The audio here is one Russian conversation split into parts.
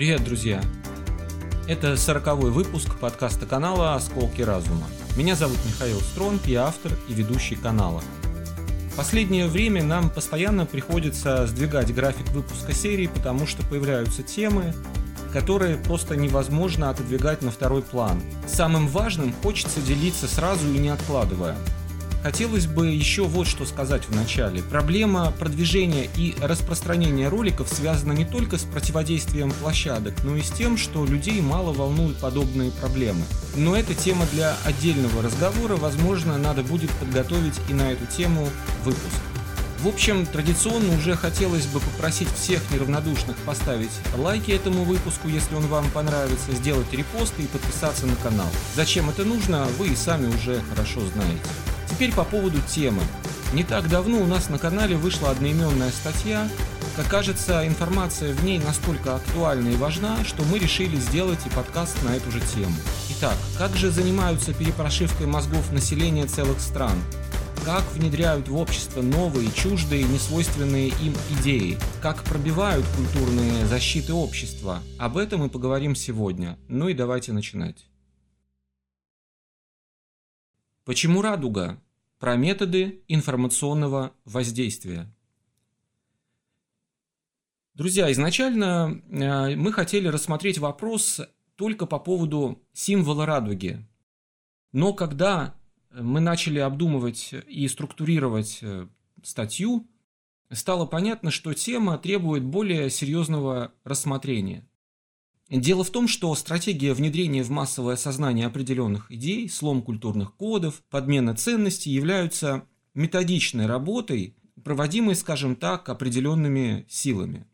Привет, друзья! Это сороковой выпуск подкаста канала «Осколки разума». Меня зовут Михаил Стронг, я автор и ведущий канала. В последнее время нам постоянно приходится сдвигать график выпуска серии, потому что появляются темы, которые просто невозможно отодвигать на второй план. Самым важным хочется делиться сразу и не откладывая – Хотелось бы еще вот что сказать в начале. Проблема продвижения и распространения роликов связана не только с противодействием площадок, но и с тем, что людей мало волнуют подобные проблемы. Но это тема для отдельного разговора, возможно, надо будет подготовить и на эту тему выпуск. В общем, традиционно уже хотелось бы попросить всех неравнодушных поставить лайки этому выпуску, если он вам понравится, сделать репосты и подписаться на канал. Зачем это нужно, вы и сами уже хорошо знаете. Теперь по поводу темы. Не так давно у нас на канале вышла одноименная статья. Как кажется, информация в ней настолько актуальна и важна, что мы решили сделать и подкаст на эту же тему. Итак, как же занимаются перепрошивкой мозгов населения целых стран? Как внедряют в общество новые, чуждые, несвойственные им идеи? Как пробивают культурные защиты общества? Об этом мы поговорим сегодня. Ну и давайте начинать. Почему радуга? Про методы информационного воздействия. Друзья, изначально э, мы хотели рассмотреть вопрос только по поводу символа радуги. Но когда мы начали обдумывать и структурировать э, статью, стало понятно, что тема требует более серьезного рассмотрения. Дело в том, что стратегия внедрения в массовое сознание определенных идей, слом культурных кодов, подмена ценностей являются методичной работой, проводимой, скажем так, определенными силами.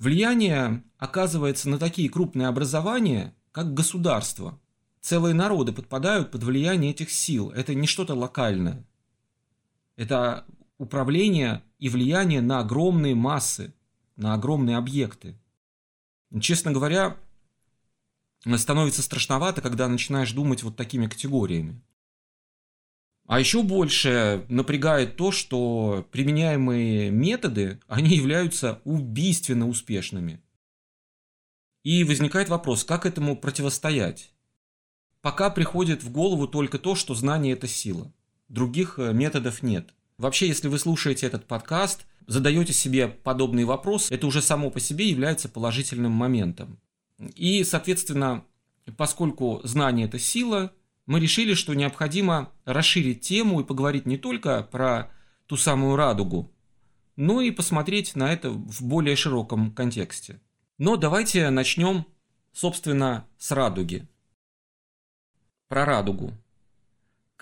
Влияние оказывается на такие крупные образования, как государство. Целые народы подпадают под влияние этих сил. Это не что-то локальное. Это управление и влияние на огромные массы, на огромные объекты. Честно говоря, становится страшновато, когда начинаешь думать вот такими категориями. А еще больше напрягает то, что применяемые методы, они являются убийственно успешными. И возникает вопрос, как этому противостоять? Пока приходит в голову только то, что знание – это сила. Других э, методов нет. Вообще, если вы слушаете этот подкаст – задаете себе подобный вопрос, это уже само по себе является положительным моментом. И, соответственно, поскольку знание – это сила, мы решили, что необходимо расширить тему и поговорить не только про ту самую радугу, но и посмотреть на это в более широком контексте. Но давайте начнем, собственно, с радуги. Про радугу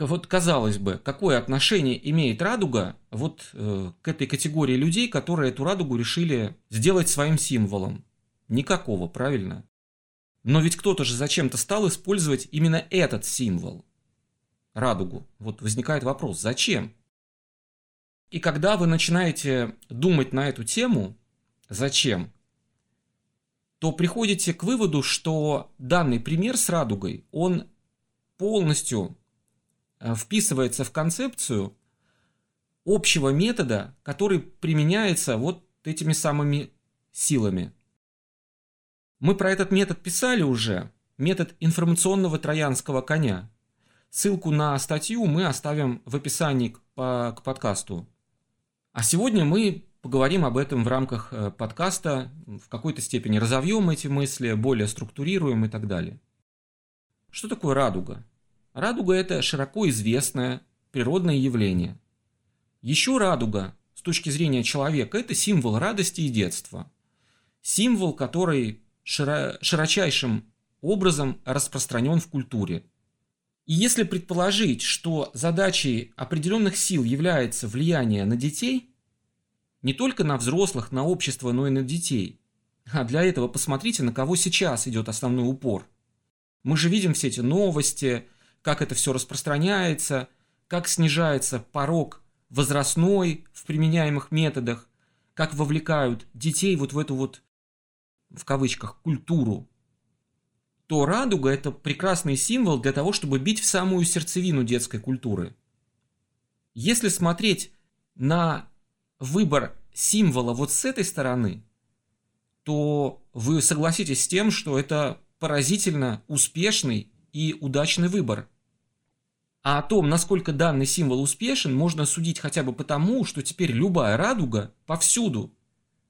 вот казалось бы, какое отношение имеет радуга вот э, к этой категории людей, которые эту радугу решили сделать своим символом? Никакого, правильно? Но ведь кто-то же зачем-то стал использовать именно этот символ. Радугу. Вот возникает вопрос, зачем? И когда вы начинаете думать на эту тему, зачем, то приходите к выводу, что данный пример с радугой, он полностью вписывается в концепцию общего метода, который применяется вот этими самыми силами. Мы про этот метод писали уже, метод информационного троянского коня. Ссылку на статью мы оставим в описании к, по, к подкасту. А сегодня мы поговорим об этом в рамках э, подкаста, в какой-то степени разовьем эти мысли, более структурируем и так далее. Что такое радуга? Радуга – это широко известное природное явление. Еще радуга, с точки зрения человека, это символ радости и детства. Символ, который широ широчайшим образом распространен в культуре. И если предположить, что задачей определенных сил является влияние на детей, не только на взрослых, на общество, но и на детей, а для этого посмотрите, на кого сейчас идет основной упор. Мы же видим все эти новости, как это все распространяется, как снижается порог возрастной в применяемых методах, как вовлекают детей вот в эту вот, в кавычках, культуру, то радуга – это прекрасный символ для того, чтобы бить в самую сердцевину детской культуры. Если смотреть на выбор символа вот с этой стороны, то вы согласитесь с тем, что это поразительно успешный и удачный выбор. А о том, насколько данный символ успешен, можно судить хотя бы потому, что теперь любая радуга повсюду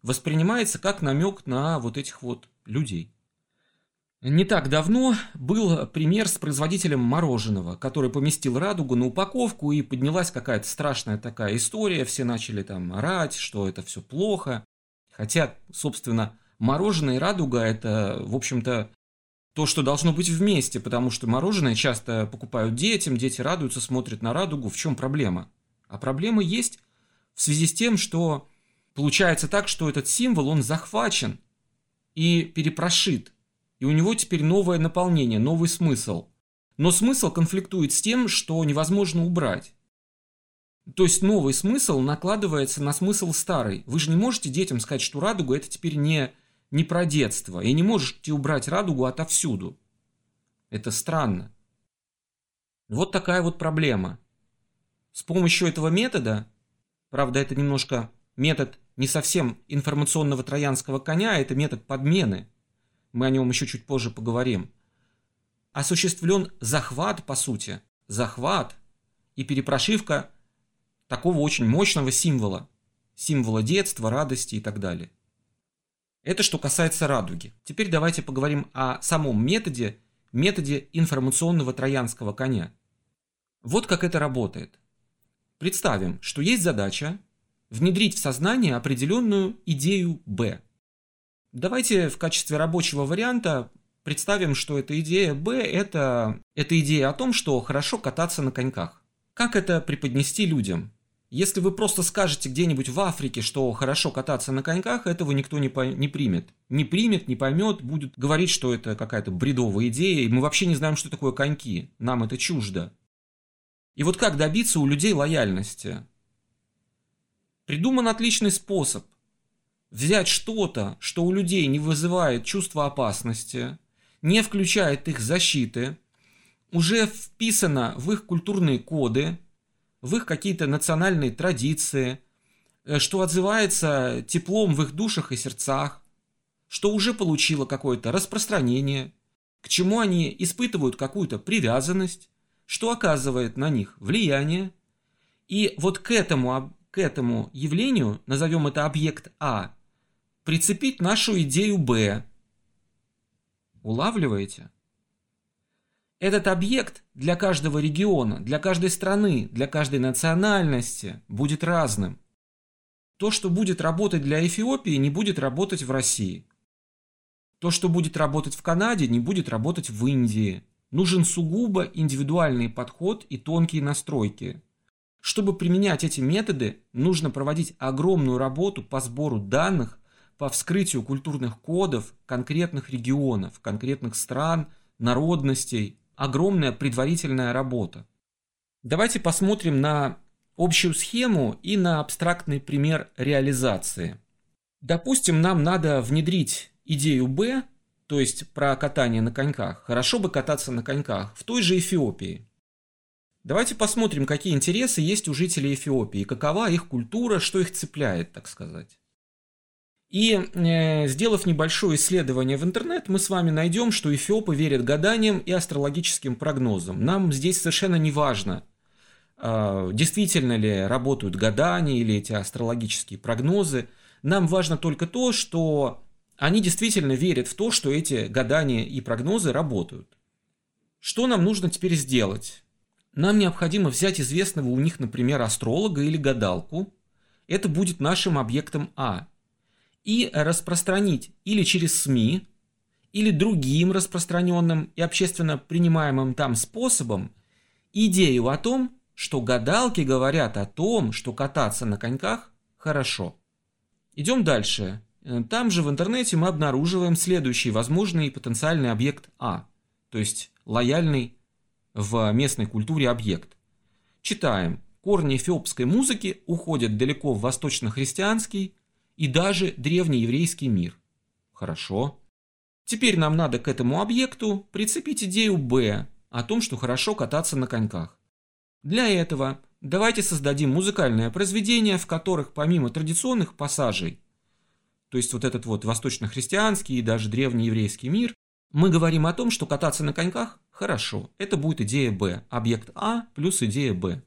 воспринимается как намек на вот этих вот людей. Не так давно был пример с производителем мороженого, который поместил радугу на упаковку и поднялась какая-то страшная такая история, все начали там орать, что это все плохо. Хотя, собственно, мороженое и радуга это, в общем-то, то, что должно быть вместе, потому что мороженое часто покупают детям, дети радуются, смотрят на радугу. В чем проблема? А проблема есть в связи с тем, что получается так, что этот символ, он захвачен и перепрошит. И у него теперь новое наполнение, новый смысл. Но смысл конфликтует с тем, что невозможно убрать. То есть новый смысл накладывается на смысл старый. Вы же не можете детям сказать, что радуга это теперь не не про детство, и не можете убрать радугу отовсюду. Это странно. Вот такая вот проблема. С помощью этого метода, правда, это немножко метод не совсем информационного троянского коня, а это метод подмены. Мы о нем еще чуть позже поговорим. Осуществлен захват, по сути, захват и перепрошивка такого очень мощного символа. Символа детства, радости и так далее. Это что касается радуги. Теперь давайте поговорим о самом методе, методе информационного троянского коня. Вот как это работает. Представим, что есть задача внедрить в сознание определенную идею Б. Давайте в качестве рабочего варианта представим, что эта идея Б – это, это идея о том, что хорошо кататься на коньках. Как это преподнести людям? Если вы просто скажете где-нибудь в Африке, что хорошо кататься на коньках, этого никто не, по... не примет. Не примет, не поймет, будет говорить, что это какая-то бредовая идея, и мы вообще не знаем, что такое коньки. Нам это чуждо. И вот как добиться у людей лояльности? Придуман отличный способ. Взять что-то, что у людей не вызывает чувства опасности, не включает их защиты, уже вписано в их культурные коды – в их какие-то национальные традиции, э, что отзывается теплом в их душах и сердцах, что уже получило какое-то распространение, к чему они испытывают какую-то привязанность, что оказывает на них влияние. И вот к этому, к этому явлению, назовем это объект А, прицепить нашу идею Б. Улавливаете? Этот объект для каждого региона, для каждой страны, для каждой национальности будет разным. То, что будет работать для Эфиопии, не будет работать в России. То, что будет работать в Канаде, не будет работать в Индии. Нужен сугубо индивидуальный подход и тонкие настройки. Чтобы применять эти методы, нужно проводить огромную работу по сбору данных, по вскрытию культурных кодов конкретных регионов, конкретных стран, народностей, огромная предварительная работа. Давайте посмотрим на общую схему и на абстрактный пример реализации. Допустим, нам надо внедрить идею Б, то есть про катание на коньках. Хорошо бы кататься на коньках в той же Эфиопии. Давайте посмотрим, какие интересы есть у жителей Эфиопии, какова их культура, что их цепляет, так сказать. И э, сделав небольшое исследование в интернет, мы с вами найдем, что эфиопы верят гаданиям и астрологическим прогнозам. Нам здесь совершенно не важно, э, действительно ли работают гадания или эти астрологические прогнозы. Нам важно только то, что они действительно верят в то, что эти гадания и прогнозы работают. Что нам нужно теперь сделать? Нам необходимо взять известного у них, например, астролога или гадалку. Это будет нашим объектом А – и распространить или через СМИ, или другим распространенным и общественно принимаемым там способом идею о том, что гадалки говорят о том, что кататься на коньках хорошо. Идем дальше. Там же в интернете мы обнаруживаем следующий возможный потенциальный объект А, то есть лояльный в местной культуре объект. Читаем. Корни эфиопской музыки уходят далеко в восточно-христианский, и даже древнееврейский мир. Хорошо. Теперь нам надо к этому объекту прицепить идею Б о том, что хорошо кататься на коньках. Для этого давайте создадим музыкальное произведение, в которых помимо традиционных пассажей, то есть вот этот вот восточно-христианский и даже древнееврейский мир, мы говорим о том, что кататься на коньках – хорошо. Это будет идея Б. Объект А плюс идея Б.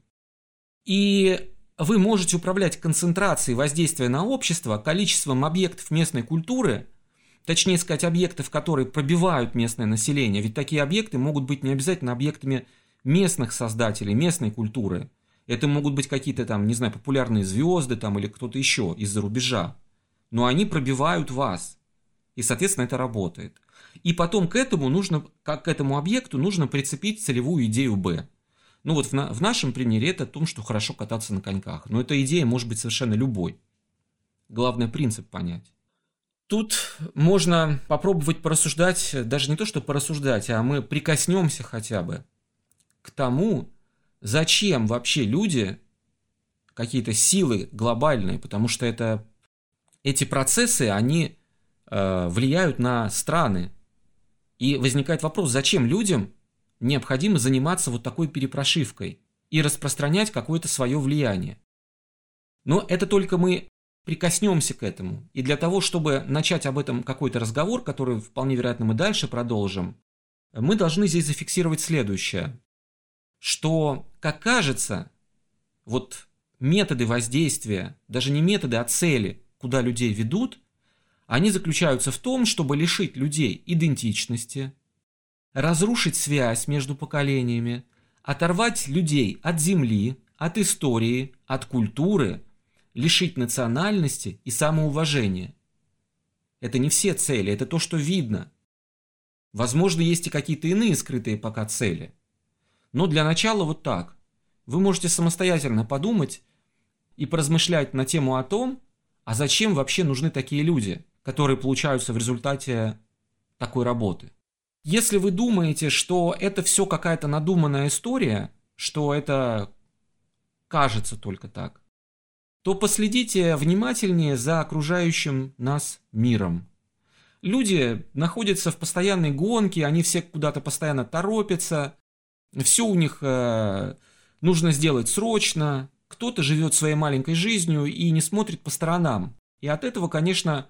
И вы можете управлять концентрацией воздействия на общество, количеством объектов местной культуры, точнее сказать, объектов, которые пробивают местное население. Ведь такие объекты могут быть не обязательно объектами местных создателей, местной культуры. Это могут быть какие-то там, не знаю, популярные звезды там или кто-то еще из-за рубежа. Но они пробивают вас. И, соответственно, это работает. И потом к этому нужно, как к этому объекту нужно прицепить целевую идею Б. Ну вот в, на, в нашем примере это о том, что хорошо кататься на коньках. Но эта идея может быть совершенно любой. Главное принцип понять. Тут можно попробовать порассуждать, даже не то, что порассуждать, а мы прикоснемся хотя бы к тому, зачем вообще люди, какие-то силы глобальные, потому что это, эти процессы, они э, влияют на страны, и возникает вопрос, зачем людям необходимо заниматься вот такой перепрошивкой и распространять какое-то свое влияние. Но это только мы прикоснемся к этому. И для того, чтобы начать об этом какой-то разговор, который вполне вероятно мы дальше продолжим, мы должны здесь зафиксировать следующее, что, как кажется, вот методы воздействия, даже не методы, а цели, куда людей ведут, они заключаются в том, чтобы лишить людей идентичности, разрушить связь между поколениями, оторвать людей от земли, от истории, от культуры, лишить национальности и самоуважения. Это не все цели, это то, что видно. Возможно, есть и какие-то иные скрытые пока цели. Но для начала вот так. Вы можете самостоятельно подумать и поразмышлять на тему о том, а зачем вообще нужны такие люди – которые получаются в результате такой работы. Если вы думаете, что это все какая-то надуманная история, что это кажется только так, то последите внимательнее за окружающим нас миром. Люди находятся в постоянной гонке, они все куда-то постоянно торопятся, все у них э, нужно сделать срочно, кто-то живет своей маленькой жизнью и не смотрит по сторонам. И от этого, конечно,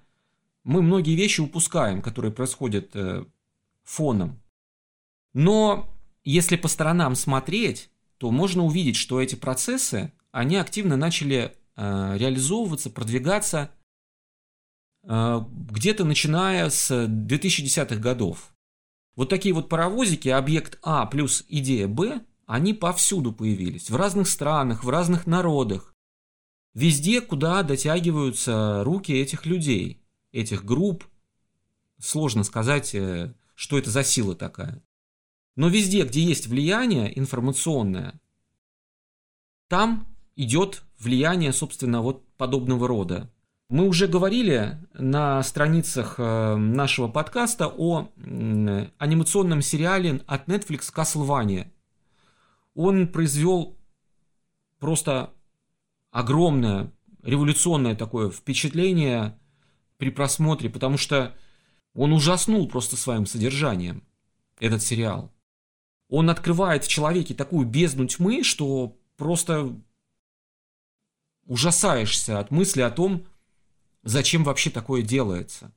мы многие вещи упускаем, которые происходят э, фоном. Но если по сторонам смотреть, то можно увидеть, что эти процессы, они активно начали э, реализовываться, продвигаться э, где-то начиная с 2010-х годов. Вот такие вот паровозики, объект А плюс идея Б, они повсюду появились, в разных странах, в разных народах. Везде, куда дотягиваются руки этих людей этих групп. Сложно сказать, э, что это за сила такая. Но везде, где есть влияние информационное, там идет влияние, собственно, вот подобного рода. Мы уже говорили на страницах э, нашего подкаста о анимационном сериале от Netflix Castlevania. Он произвел просто огромное революционное такое впечатление при просмотре, потому что он ужаснул просто своим содержанием, этот сериал. Он открывает в человеке такую бездну тьмы, что просто ужасаешься от мысли о том, зачем вообще такое делается.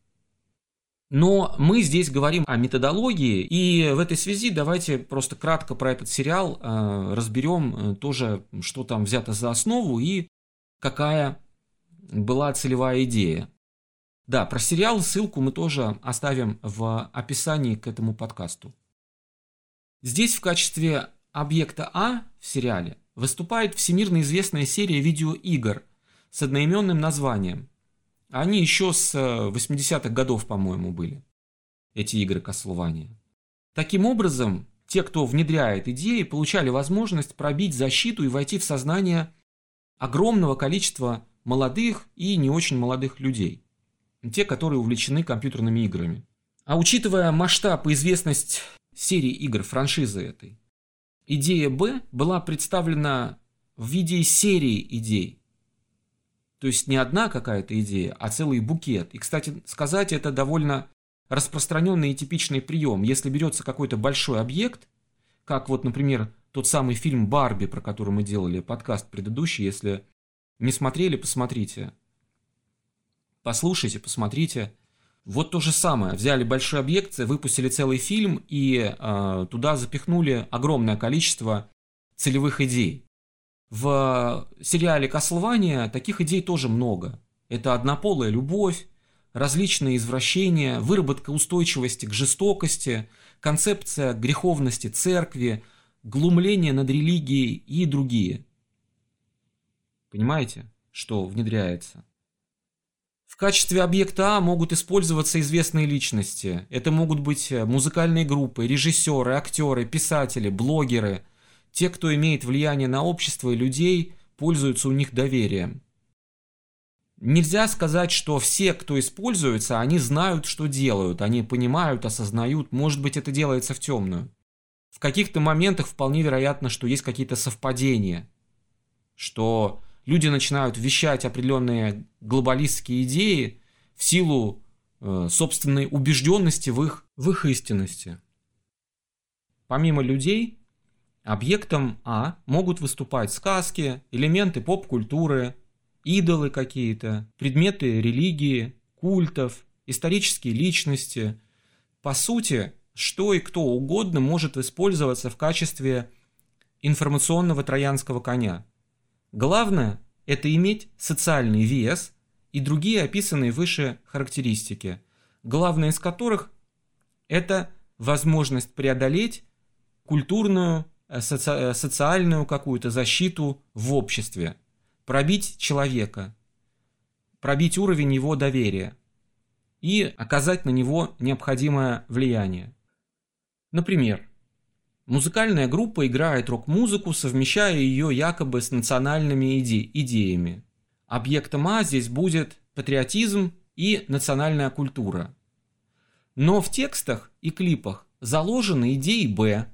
Но мы здесь говорим о методологии, и в этой связи давайте просто кратко про этот сериал э, разберем э, тоже, что там взято за основу и какая была целевая идея. Да, про сериал ссылку мы тоже оставим в описании к этому подкасту. Здесь в качестве объекта А в сериале выступает всемирно известная серия видеоигр с одноименным названием. Они еще с 80-х э, годов, по-моему, были, эти игры Castlevania. Таким образом, те, кто внедряет идеи, получали возможность пробить защиту и войти в сознание огромного количества молодых и не очень молодых людей те, которые увлечены компьютерными играми. А учитывая масштаб и известность серии игр, франшизы этой, идея Б была представлена в виде серии идей. То есть не одна какая-то идея, а целый букет. И, кстати, сказать это довольно распространенный и типичный прием. Если берется какой-то большой объект, как вот, например, тот самый фильм «Барби», про который мы делали подкаст предыдущий, если не смотрели, посмотрите. Послушайте, посмотрите. Вот то же самое. Взяли большой объект, выпустили целый фильм и э, туда запихнули огромное количество целевых идей. В сериале «Каслвания» таких идей тоже много. Это однополая любовь, различные извращения, выработка устойчивости к жестокости, концепция греховности церкви, глумление над религией и другие. Понимаете, что внедряется? Качестве объекта А могут использоваться известные личности. Это могут быть музыкальные группы, режиссеры, актеры, писатели, блогеры – те, кто имеет влияние на общество и людей, пользуются у них доверием. Нельзя сказать, что все, кто используется, они знают, что делают, они понимают, осознают, может быть, это делается в темную. В каких-то моментах вполне вероятно, что есть какие-то совпадения, что люди начинают вещать определенные глобалистские идеи в силу э, собственной убежденности в их, в их истинности. Помимо людей, Объектом А могут выступать сказки, элементы поп-культуры, идолы какие-то, предметы религии, культов, исторические личности. По сути, что и кто угодно может использоваться в качестве информационного троянского коня. Главное – это иметь социальный вес и другие описанные выше характеристики, главное из которых – это возможность преодолеть культурную Э, соци э, социальную какую-то защиту в обществе, пробить человека, пробить уровень его доверия и оказать на него необходимое влияние. Например, музыкальная группа играет рок-музыку, совмещая ее якобы с национальными иде идеями. Объектом А здесь будет патриотизм и национальная культура. Но в текстах и клипах заложены идеи Б,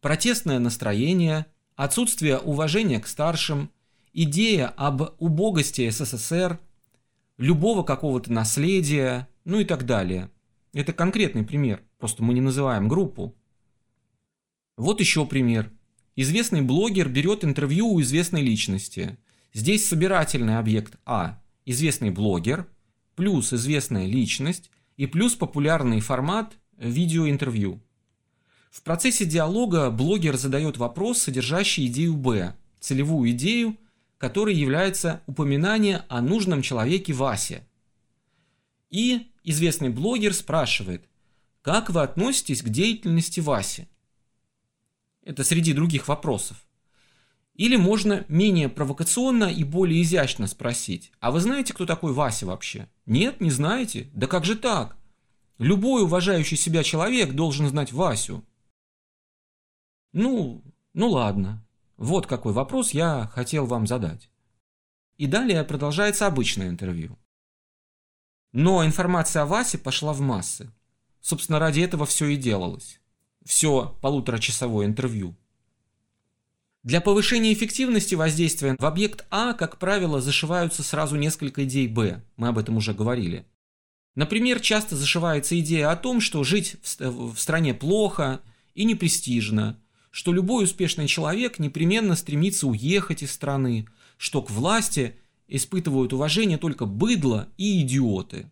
протестное настроение, отсутствие уважения к старшим, идея об убогости СССР, любого какого-то наследия, ну и так далее. Это конкретный пример, просто мы не называем группу. Вот еще пример. Известный блогер берет интервью у известной личности. Здесь собирательный объект А – известный блогер, плюс известная личность и плюс популярный формат видеоинтервью. В процессе диалога блогер задает вопрос, содержащий идею Б, целевую идею, которой является упоминание о нужном человеке Васе. И известный блогер спрашивает, как вы относитесь к деятельности Васи? Это среди других вопросов. Или можно менее провокационно и более изящно спросить, а вы знаете, кто такой Вася вообще? Нет, не знаете? Да как же так? Любой уважающий себя человек должен знать Васю. Ну, ну ладно. Вот какой вопрос я хотел вам задать. И далее продолжается обычное интервью. Но информация о Васе пошла в массы. Собственно, ради этого все и делалось. Все полуторачасовое интервью. Для повышения эффективности воздействия в объект А, как правило, зашиваются сразу несколько идей Б. Мы об этом уже говорили. Например, часто зашивается идея о том, что жить в стране плохо и непрестижно, что любой успешный человек непременно стремится уехать из страны, что к власти испытывают уважение только быдло и идиоты,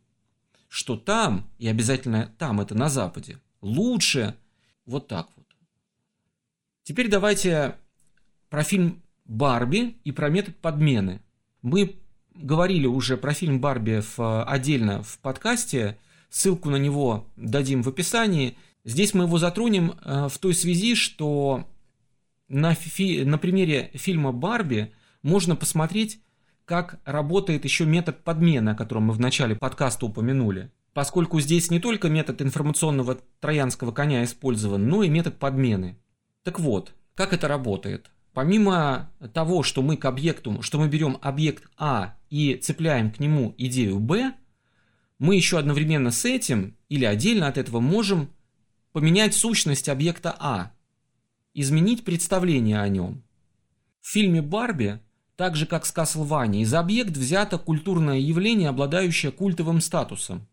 что там, и обязательно там это на Западе, лучше вот так вот. Теперь давайте про фильм «Барби» и про метод подмены. Мы говорили уже про фильм «Барби» в, отдельно в подкасте, ссылку на него дадим в описании – Здесь мы его затронем э, в той связи, что на, фи- на примере фильма «Барби» можно посмотреть, как работает еще метод подмены, о котором мы в начале подкаста упомянули. Поскольку здесь не только метод информационного троянского коня использован, но и метод подмены. Так вот, как это работает? Помимо того, что мы к объекту, что мы берем объект А и цепляем к нему идею Б, мы еще одновременно с этим или отдельно от этого можем поменять сущность объекта А, изменить представление о нем. В фильме «Барби», так же как с Каслвани, из объект взято культурное явление, обладающее культовым статусом.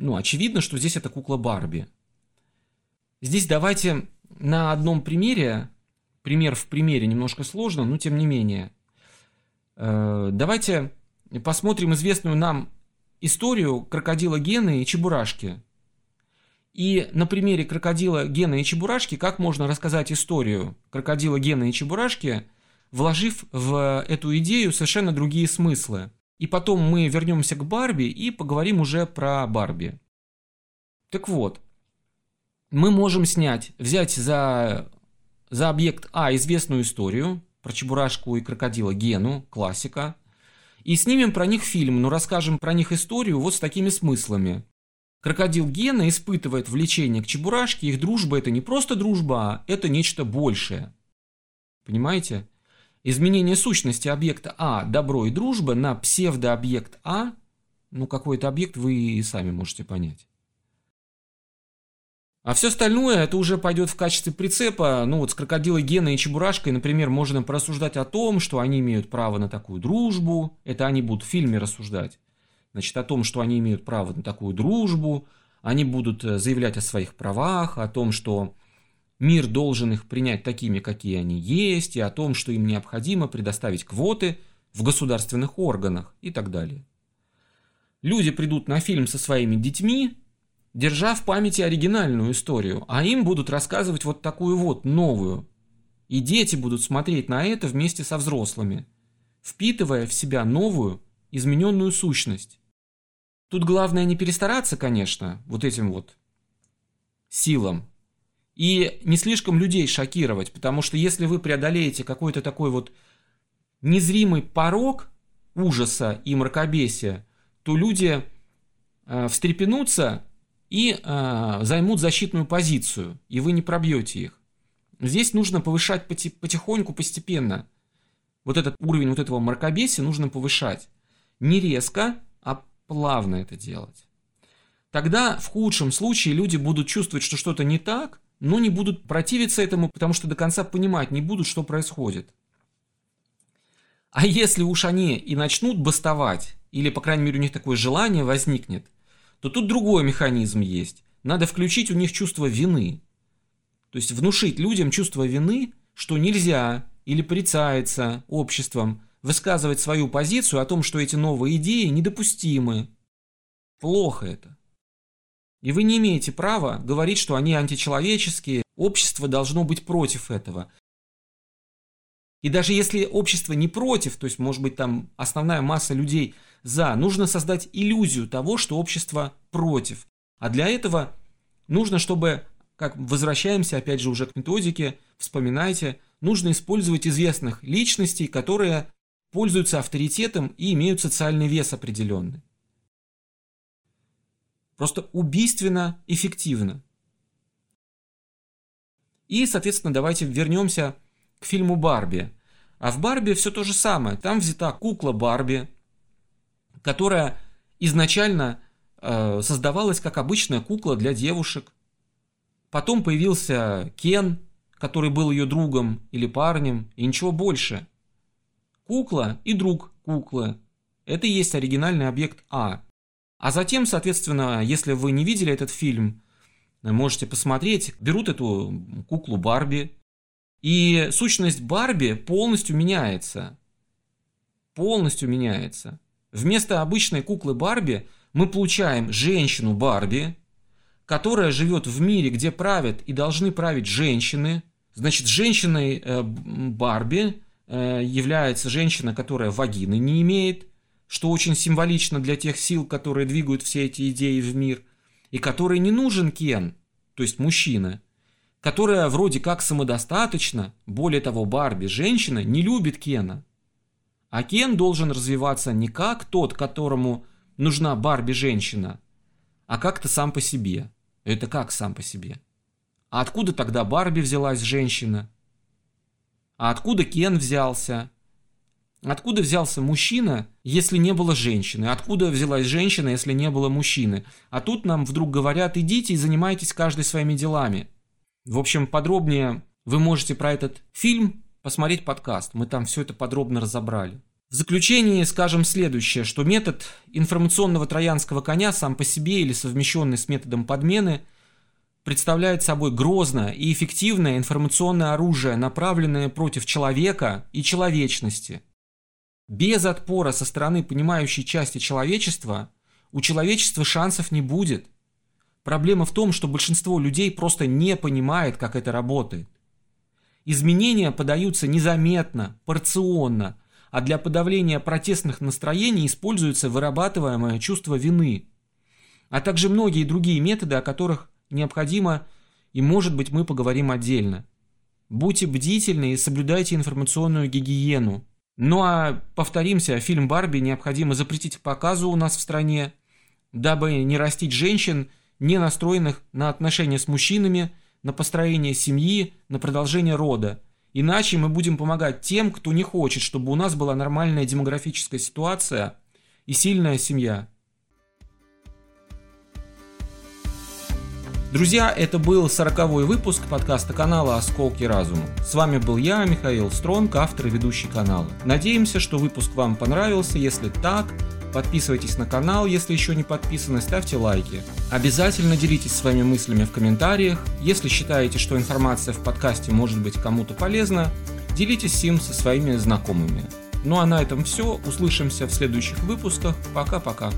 Ну, очевидно, что здесь это кукла Барби. Здесь давайте на одном примере, пример в примере немножко сложно, но тем не менее, э, давайте посмотрим известную нам историю крокодила Гены и Чебурашки. И на примере крокодила Гена и Чебурашки, как можно рассказать историю крокодила Гена и Чебурашки, вложив в эту идею совершенно другие смыслы. И потом мы вернемся к Барби и поговорим уже про Барби. Так вот, мы можем снять, взять за, за объект А известную историю про Чебурашку и крокодила Гену, классика, и снимем про них фильм, но расскажем про них историю вот с такими смыслами. Крокодил Гена испытывает влечение к Чебурашке, их дружба это не просто дружба, а это нечто большее. Понимаете? Изменение сущности объекта А, добро и дружба, на псевдообъект А, ну какой-то объект вы и сами можете понять. А все остальное это уже пойдет в качестве прицепа. Ну вот с крокодилой Геной и Чебурашкой, например, можно порассуждать о том, что они имеют право на такую дружбу. Это они будут в фильме рассуждать. Значит, о том, что они имеют право на такую дружбу. Они будут э, заявлять о своих правах, о том, что мир должен их принять такими, какие они есть, и о том, что им необходимо предоставить квоты в государственных органах и так далее. Люди придут на фильм со своими детьми, держа в памяти оригинальную историю, а им будут рассказывать вот такую вот новую. И дети будут смотреть на это вместе со взрослыми, впитывая в себя новую, измененную сущность. Тут главное не перестараться, конечно, вот этим вот силам, и не слишком людей шокировать, потому что если вы преодолеете какой-то такой вот незримый порог ужаса и мракобесия, то люди э, встрепенутся и э, займут защитную позицию, и вы не пробьете их. Здесь нужно повышать потихоньку, постепенно. Вот этот уровень вот этого мракобесия нужно повышать. Не резко, а плавно это делать. Тогда в худшем случае люди будут чувствовать, что что-то не так, но не будут противиться этому, потому что до конца понимать не будут, что происходит. А если уж они и начнут бастовать, или, по крайней мере, у них такое желание возникнет – то тут другой механизм есть. Надо включить у них чувство вины. То есть внушить людям чувство вины, что нельзя или порицается обществом высказывать свою позицию о том, что эти новые идеи недопустимы. Плохо это. И вы не имеете права говорить, что они античеловеческие, общество должно быть против этого. И даже если общество не против, то есть, может быть, там основная масса людей – за, нужно создать иллюзию того, что общество против. А для этого нужно, чтобы, как возвращаемся опять же уже к методике, вспоминайте, нужно использовать известных личностей, которые пользуются авторитетом и имеют социальный вес определенный. Просто убийственно эффективно. И, соответственно, давайте вернемся к фильму «Барби». А в «Барби» все то же самое. Там взята кукла Барби, которая изначально э, создавалась как обычная кукла для девушек. Потом появился Кен, который был ее другом или парнем, и ничего больше. Кукла и друг куклы. Это и есть оригинальный объект А. А затем, соответственно, если вы не видели этот фильм, можете посмотреть, берут эту куклу Барби, и сущность Барби полностью меняется. Полностью меняется. Вместо обычной куклы Барби мы получаем женщину Барби, которая живет в мире, где правят и должны править женщины. Значит, женщиной э, Барби э, является женщина, которая вагины не имеет, что очень символично для тех сил, которые двигают все эти идеи в мир, и которой не нужен Кен, то есть мужчина, которая вроде как самодостаточна, более того, Барби, женщина, не любит Кена – а Кен должен развиваться не как тот, которому нужна Барби-женщина, а как-то сам по себе. Это как сам по себе? А откуда тогда Барби взялась женщина? А откуда Кен взялся? Откуда взялся мужчина, если не было женщины? Откуда взялась женщина, если не было мужчины? А тут нам вдруг говорят, идите и занимайтесь каждый своими делами. В общем, подробнее вы можете про этот фильм посмотреть подкаст. Мы там все это подробно разобрали. В заключение скажем следующее, что метод информационного троянского коня сам по себе или совмещенный с методом подмены представляет собой грозное и эффективное информационное оружие, направленное против человека и человечности. Без отпора со стороны понимающей части человечества у человечества шансов не будет. Проблема в том, что большинство людей просто не понимает, как это работает. Изменения подаются незаметно, порционно, а для подавления протестных настроений используется вырабатываемое чувство вины, а также многие другие методы, о которых необходимо и, может быть, мы поговорим отдельно. Будьте бдительны и соблюдайте информационную гигиену. Ну а повторимся, фильм «Барби» необходимо запретить к показу у нас в стране, дабы не растить женщин, не настроенных на отношения с мужчинами, на построение семьи, на продолжение рода. Иначе мы будем помогать тем, кто не хочет, чтобы у нас была нормальная демографическая ситуация и сильная семья. Друзья, это был сороковой выпуск подкаста канала «Осколки разума». С вами был я, Михаил Стронг, автор и ведущий канала. Надеемся, что выпуск вам понравился. Если так, подписывайтесь на канал, если еще не подписаны, ставьте лайки. Обязательно делитесь своими мыслями в комментариях. Если считаете, что информация в подкасте может быть кому-то полезна, делитесь им со своими знакомыми. Ну а на этом все. Услышимся в следующих выпусках. Пока-пока.